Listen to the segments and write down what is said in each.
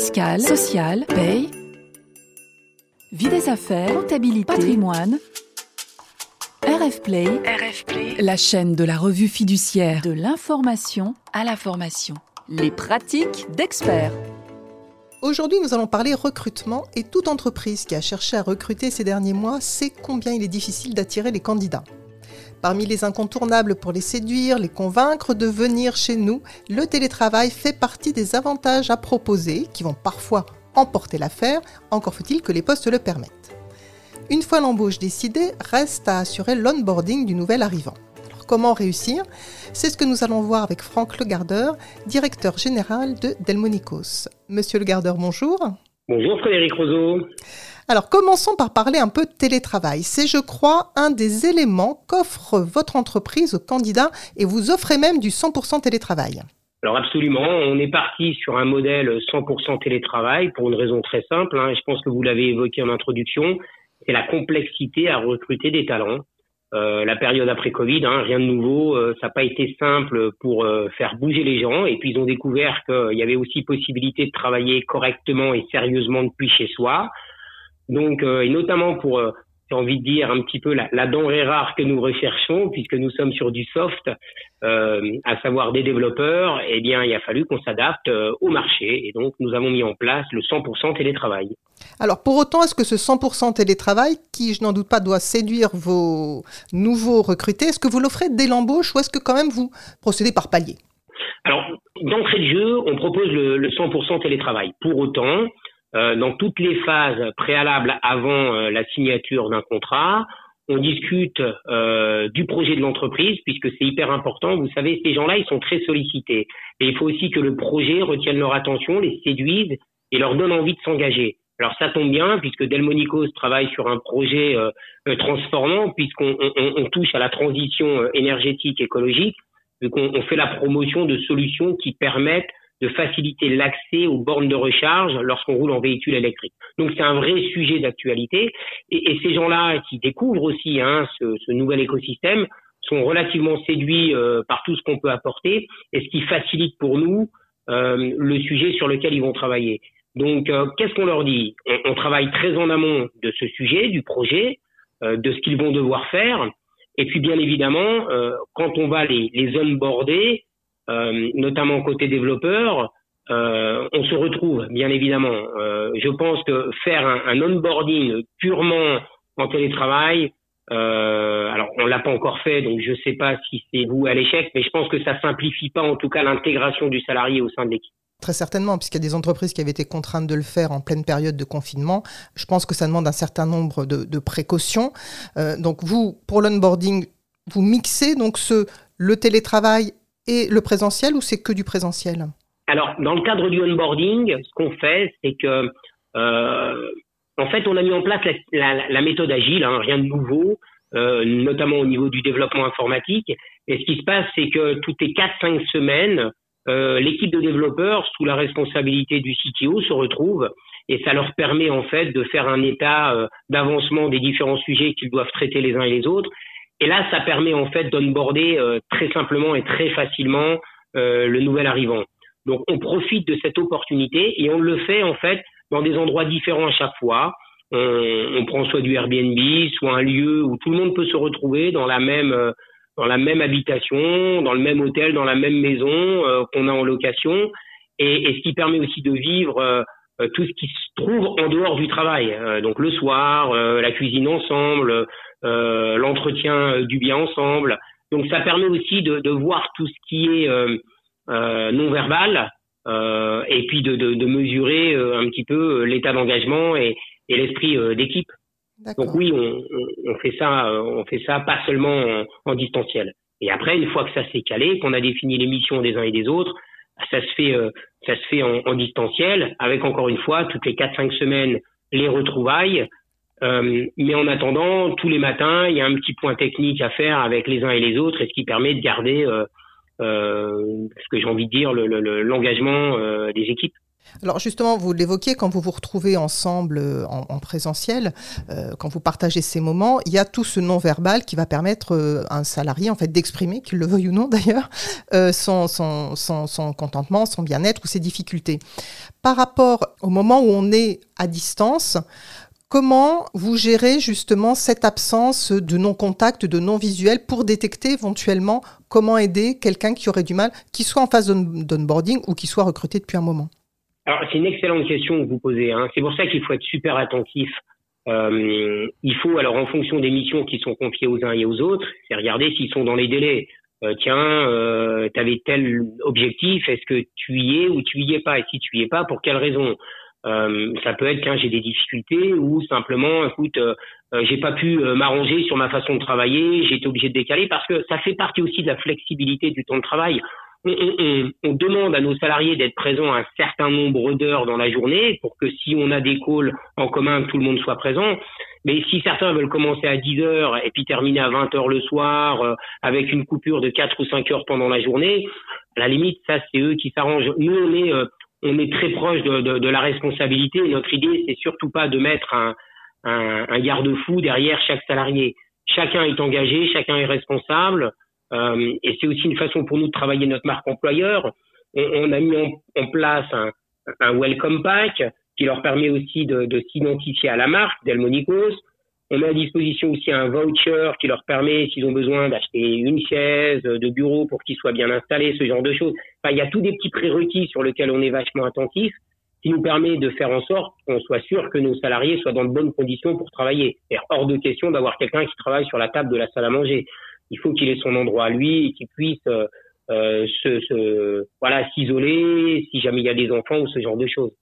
fiscale, sociale, paye, vie des affaires, comptabilité, patrimoine. RF Play, RF Play, la chaîne de la revue fiduciaire de l'information à la formation. Les pratiques d'experts. Aujourd'hui, nous allons parler recrutement et toute entreprise qui a cherché à recruter ces derniers mois sait combien il est difficile d'attirer les candidats. Parmi les incontournables pour les séduire, les convaincre de venir chez nous, le télétravail fait partie des avantages à proposer qui vont parfois emporter l'affaire, encore faut-il que les postes le permettent. Une fois l'embauche décidée, reste à assurer l'onboarding du nouvel arrivant. Alors, comment réussir? C'est ce que nous allons voir avec Franck Le Gardeur, directeur général de Delmonicos. Monsieur Le Gardeur, bonjour. Bonjour Frédéric Roseau. Alors commençons par parler un peu de télétravail. C'est, je crois, un des éléments qu'offre votre entreprise aux candidats et vous offrez même du 100% télétravail. Alors absolument, on est parti sur un modèle 100% télétravail pour une raison très simple. Hein, je pense que vous l'avez évoqué en introduction, c'est la complexité à recruter des talents. Euh, la période après Covid, hein, rien de nouveau, euh, ça n'a pas été simple pour euh, faire bouger les gens. Et puis ils ont découvert qu'il y avait aussi possibilité de travailler correctement et sérieusement depuis chez soi. Donc, et notamment pour j'ai envie de dire, un petit peu la, la, denrée rare que nous recherchons, puisque nous sommes sur du soft, euh, à savoir des développeurs, eh bien, il a fallu qu'on s'adapte euh, au marché. Et donc, nous avons mis en place le 100% télétravail. Alors, pour autant, est-ce que ce 100% télétravail, qui, je n'en doute pas, doit séduire vos nouveaux recrutés, est-ce que vous l'offrez dès l'embauche ou est-ce que quand même vous procédez par palier? Alors, d'entrée de jeu, on propose le, le 100% télétravail. Pour autant, euh, dans toutes les phases préalables avant euh, la signature d'un contrat. On discute euh, du projet de l'entreprise puisque c'est hyper important. Vous savez, ces gens-là, ils sont très sollicités. Et il faut aussi que le projet retienne leur attention, les séduise et leur donne envie de s'engager. Alors ça tombe bien puisque Delmonicos travaille sur un projet transformant puisqu'on on, on touche à la transition énergétique écologique, vu qu'on on fait la promotion de solutions qui permettent de faciliter l'accès aux bornes de recharge lorsqu'on roule en véhicule électrique. Donc c'est un vrai sujet d'actualité et, ces gens-là qui découvrent aussi hein, ce, ce, nouvel écosystème sont relativement séduits euh, par tout ce qu'on peut apporter et ce qui facilite pour nous euh, le sujet sur lequel ils vont travailler. Donc euh, qu'est-ce qu'on leur dit? On, on, travaille très en amont de ce sujet, du projet, euh, de ce qu'ils vont devoir faire. Et puis bien évidemment, euh, quand on va les, les onboarder, notamment côté développeur, euh, on se retrouve bien évidemment. Euh, je pense que faire un, onboarding purement en télétravail, euh, alors on l'a pas encore fait, donc je sais pas si c'est vous à l'échec, mais je pense que ça simplifie pas en tout cas l'intégration du salarié au sein de l'équipe. Très certainement, puisqu'il y a des entreprises qui avaient été contraintes de le faire en pleine période de confinement. Je pense que ça demande un certain nombre de, précautions. Euh, donc vous, pour l'onboarding, vous mixez donc le télétravail et le présentiel ou c'est que du présentiel Alors, dans le cadre du onboarding, ce qu'on fait, c'est que, euh, en fait, on a mis en place la, méthode agile, hein, rien de nouveau, euh, notamment au niveau du développement informatique. Et ce qui se passe, c'est que toutes les 4-5 semaines, euh, l'équipe de développeurs, sous la responsabilité du CTO, se retrouve et ça leur permet en fait de faire un état d'avancement des différents sujets qu'ils doivent traiter les uns et les autres et là, ça permet en fait d'onboarder euh, très simplement et très facilement euh, le nouvel arrivant. Donc, on profite de cette opportunité et on le fait en fait dans des endroits différents à chaque fois. On, on prend soit du Airbnb, soit un lieu où tout le monde peut se retrouver dans la même euh, dans la même habitation, dans le même hôtel, dans la même maison euh, qu'on a en location, et, et, ce qui permet aussi de vivre euh, tout ce qui se trouve en dehors du travail. donc le soir, la cuisine ensemble, euh, l'entretien du bien ensemble. Donc ça permet aussi de, de voir tout ce qui est euh, euh, non verbal et puis de, de, de mesurer un petit peu l'état d'engagement et, et l'esprit d'équipe. Donc oui, on, on, fait ça, on fait ça pas seulement en, en distanciel. Et après, une fois que ça s'est calé, qu'on a défini les missions des uns et des autres, ça se fait, ça se fait en, en distanciel, avec encore une fois toutes les 4-5 semaines les retrouvailles, euh, mais en attendant, tous les matins, il y a un petit point technique à faire avec les uns et les autres, et ce qui permet de garder, euh, euh, ce que j'ai envie de dire, l'engagement le, le, euh, des équipes. Alors justement, vous l'évoquiez, quand vous vous retrouvez ensemble en, présentiel, quand vous partagez ces moments, il y a tout ce non-verbal qui va permettre à un salarié en fait d'exprimer, qu'il le veuille ou non d'ailleurs, son, contentement, son bien-être ou ses difficultés. Par rapport au moment où on est à distance, Comment vous gérez justement cette absence de non-contact, de non-visuel pour détecter éventuellement comment aider quelqu'un qui aurait du mal, qui soit en phase d'onboarding ou qui soit recruté depuis un moment? Alors, c'est une excellente question que vous posez. Hein. C'est pour ça qu'il faut être super attentif. Euh, il faut, alors, en fonction des missions qui sont confiées aux uns et aux autres, c'est regarder s'ils sont dans les délais. Euh, tiens, euh, tu avais tel objectif, est-ce que tu y es ou tu y es pas? Et si tu y es pas, pour quelle raison? Euh, Ça peut être qu'un j'ai des difficultés ou simplement, écoute, euh, euh, j'ai pas pu m'arranger sur ma façon de travailler, j'ai été obligé de décaler parce que ça fait partie aussi de la flexibilité du temps de travail on, demande à nos salariés d'être présents un certain nombre d'heures dans la journée pour que si on a des calls en commun, tout le monde soit présent. Mais si certains veulent commencer à 10 heures et puis terminer à 20 heures le soir euh, avec une coupure de 4 ou 5 heures pendant la journée, à la limite, ça c'est eux qui s'arrangent. Nous, on est, euh, on est très proche de, de, de, la responsabilité. Notre idée, c'est surtout pas de mettre un, un, un garde-fou derrière chaque salarié. Chacun est engagé, chacun est responsable. Euh, et c'est aussi une façon pour nous de travailler notre marque employeur. On, on a mis en, place un, un, welcome pack qui leur permet aussi de, de s'identifier à la marque Delmonicos. On met à disposition aussi un voucher qui leur permet, s'ils ont besoin, d'acheter une chaise de bureau pour qu'ils soient bien installés, ce genre de choses. Enfin, il y a tous des petits prérequis sur lesquels on est vachement attentif, qui nous permet de faire en sorte qu'on soit sûr que nos salariés soient dans de bonnes conditions pour travailler. Et hors de question d'avoir quelqu'un qui travaille sur la table de la salle à manger il faut qu'il ait son endroit à lui et qu'il puisse euh, euh, se, se, voilà s'isoler si jamais il y a des enfants ou ce genre de choses.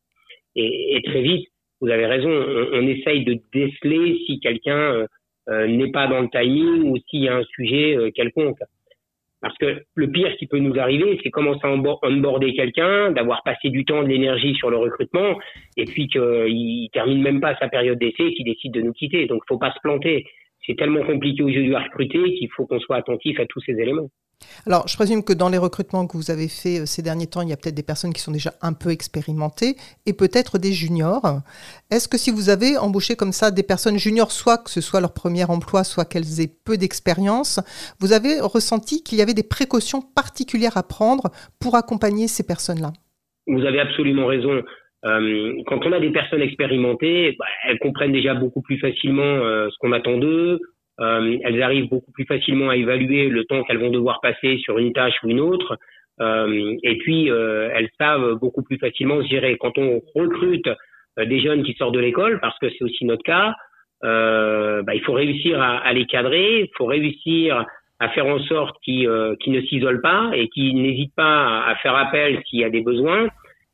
Et, et très vite, vous avez raison, on, on essaye de déceler si quelqu'un euh, euh n'est pas dans le timing ou s'il y a un sujet euh, quelconque. Parce que le pire qui peut nous arriver, c'est commencer à onboarder quelqu'un, d'avoir passé du temps, de l'énergie sur le recrutement, et puis qu'il termine même pas sa période d'essai, qu'il décide de nous quitter. Donc, faut pas se planter c'est tellement compliqué aujourd'hui à recruter qu'il faut qu'on soit attentif à tous ces éléments. Alors, je présume que dans les recrutements que vous avez faits euh, ces derniers temps, il y a peut-être des personnes qui sont déjà un peu expérimentées et peut-être des juniors. Est-ce que si vous avez embauché comme ça des personnes juniors, soit que ce soit leur premier emploi, soit qu'elles aient peu d'expérience, vous avez ressenti qu'il y avait des précautions particulières à prendre pour accompagner ces personnes-là? Vous avez absolument raison. Euh, quand on a des personnes expérimentées, bah, elles comprennent déjà beaucoup plus facilement euh, ce qu'on attend d'eux. Euh, elles arrivent beaucoup plus facilement à évaluer le temps qu'elles vont devoir passer sur une tâche ou une autre. Euh, et puis, euh, elles savent beaucoup plus facilement gérer. Quand on recrute des jeunes qui sortent de l'école, parce que c'est aussi notre cas, bah, il faut réussir à, à, les cadrer, il faut réussir à faire en sorte qu'ils ne s'isolent pas et qu'ils n'hésitent pas à faire appel s'il y a des besoins.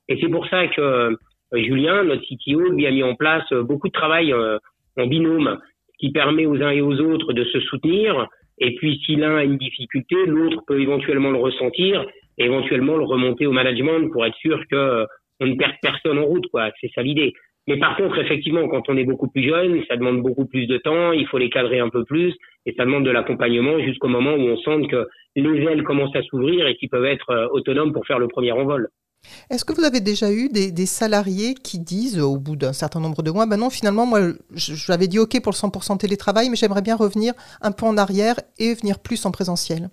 Et c'est pour ça que euh, Julien, notre CTO, lui a mis en place euh, beaucoup de travail euh, en binôme qui permet aux uns et aux autres de se soutenir. Et puis, si l'un a une difficulté, l'autre peut éventuellement le ressentir et éventuellement le remonter au management pour être sûr que on ne perd personne en route, quoi. C'est ça l'idée. Mais par contre, effectivement, quand on est beaucoup plus jeune, ça demande beaucoup plus de temps, il faut les cadrer un peu plus, et ça demande de l'accompagnement jusqu'au moment où on sent que les ailes commencent à s'ouvrir et qu'ils peuvent être autonomes pour faire le premier envol. Est-ce que vous avez déjà eu des, salariés qui disent au bout d'un certain nombre de mois, ben non, finalement, moi, j'avais dit OK pour le 100% télétravail, mais j'aimerais bien revenir un peu en arrière et venir plus en présentiel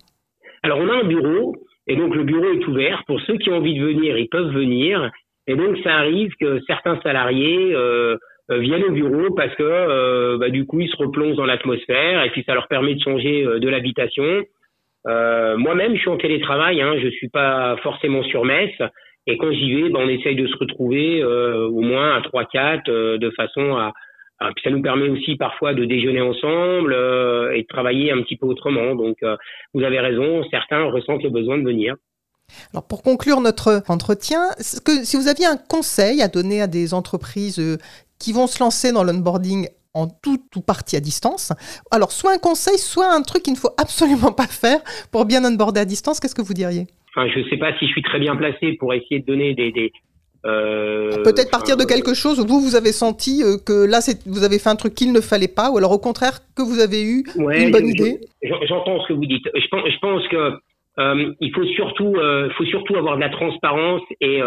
Alors, on a un bureau, et donc le bureau est ouvert. Pour ceux qui ont envie de venir, ils peuvent venir. Et donc, ça arrive que certains salariés euh, euh, viennent au bureau parce que, euh, bah, du coup, ils se replongent dans l'atmosphère et puis ça leur permet de changer de l'habitation. Moi-même, je suis en télétravail, hein, je suis pas forcément sur Metz. Et quand j'y vais, ben, on essaye de se retrouver euh, au moins à 3-4 euh, de façon à, Puis ça nous permet aussi parfois de déjeuner ensemble euh, et de travailler un petit peu autrement. Donc vous avez raison, certains ressentent le besoin de venir. Alors pour conclure notre entretien, si vous aviez un conseil à donner à des entreprises qui vont se lancer dans l'onboarding en tout ou partie à distance, alors soit un conseil, soit un truc qu'il ne faut absolument pas faire pour bien onboarder à distance, qu'est-ce que vous diriez? Enfin, je ne sais pas si je suis très bien placé pour essayer de donner des. des euh, Peut-être partir de quelque chose où vous, vous avez senti euh, que là, vous avez fait un truc qu'il ne fallait pas, ou alors au contraire, que vous avez eu une bonne idée J'entends ce que vous dites. Je pense, je pense que il faut surtout, faut surtout avoir de la transparence et,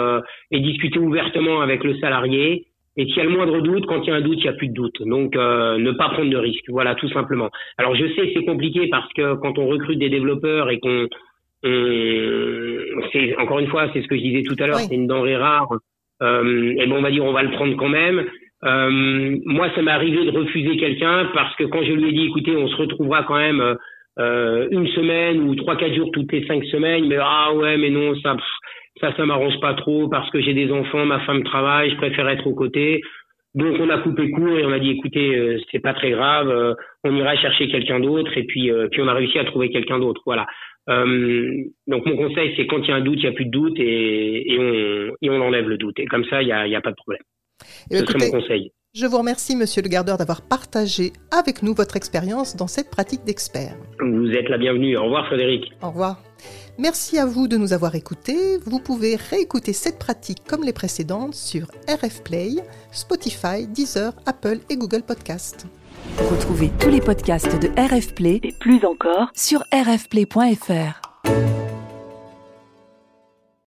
et discuter ouvertement avec le salarié. Et s'il y a le moindre doute, quand il y a un doute, il n'y a plus de doute. Donc, ne pas prendre de risques. Voilà, tout simplement. Alors, je sais c'est compliqué parce que quand on recrute des développeurs et qu'on c'est encore une fois, c'est ce que je disais tout à l'heure, c'est une denrée rare. Euh, et bon, on va dire, on va le prendre quand même. Euh, moi, ça m'est arrivé de refuser quelqu'un parce que quand je lui ai dit, écoutez, on se retrouvera quand même euh, une semaine ou trois, quatre jours toutes les cinq semaines, mais ah ouais, mais non, ça, ça, ça m'arrange pas trop parce que j'ai des enfants, ma femme travaille, je préfère être aux côtés. Donc on a coupé court et on a dit écoutez euh, c'est pas très grave, euh, on ira chercher quelqu'un d'autre et puis euh, puis on a réussi à trouver quelqu'un d'autre. Voilà. donc mon conseil c'est quand il y a un doute il y a plus de doute et, et on et on enlève le doute et comme ça il y a, y a pas de problème. Eh Ce mon conseil. Je vous remercie, Monsieur le Gardeur, d'avoir partagé avec nous votre expérience dans cette pratique d'expert. Vous êtes la bienvenue. Au revoir, Frédéric. Au revoir. Merci à vous de nous avoir écoutés. Vous pouvez réécouter cette pratique comme les précédentes sur RF Play, Spotify, Deezer, Apple et Google Podcast. Retrouvez tous les podcasts de RF Play et plus encore sur rfplay.fr.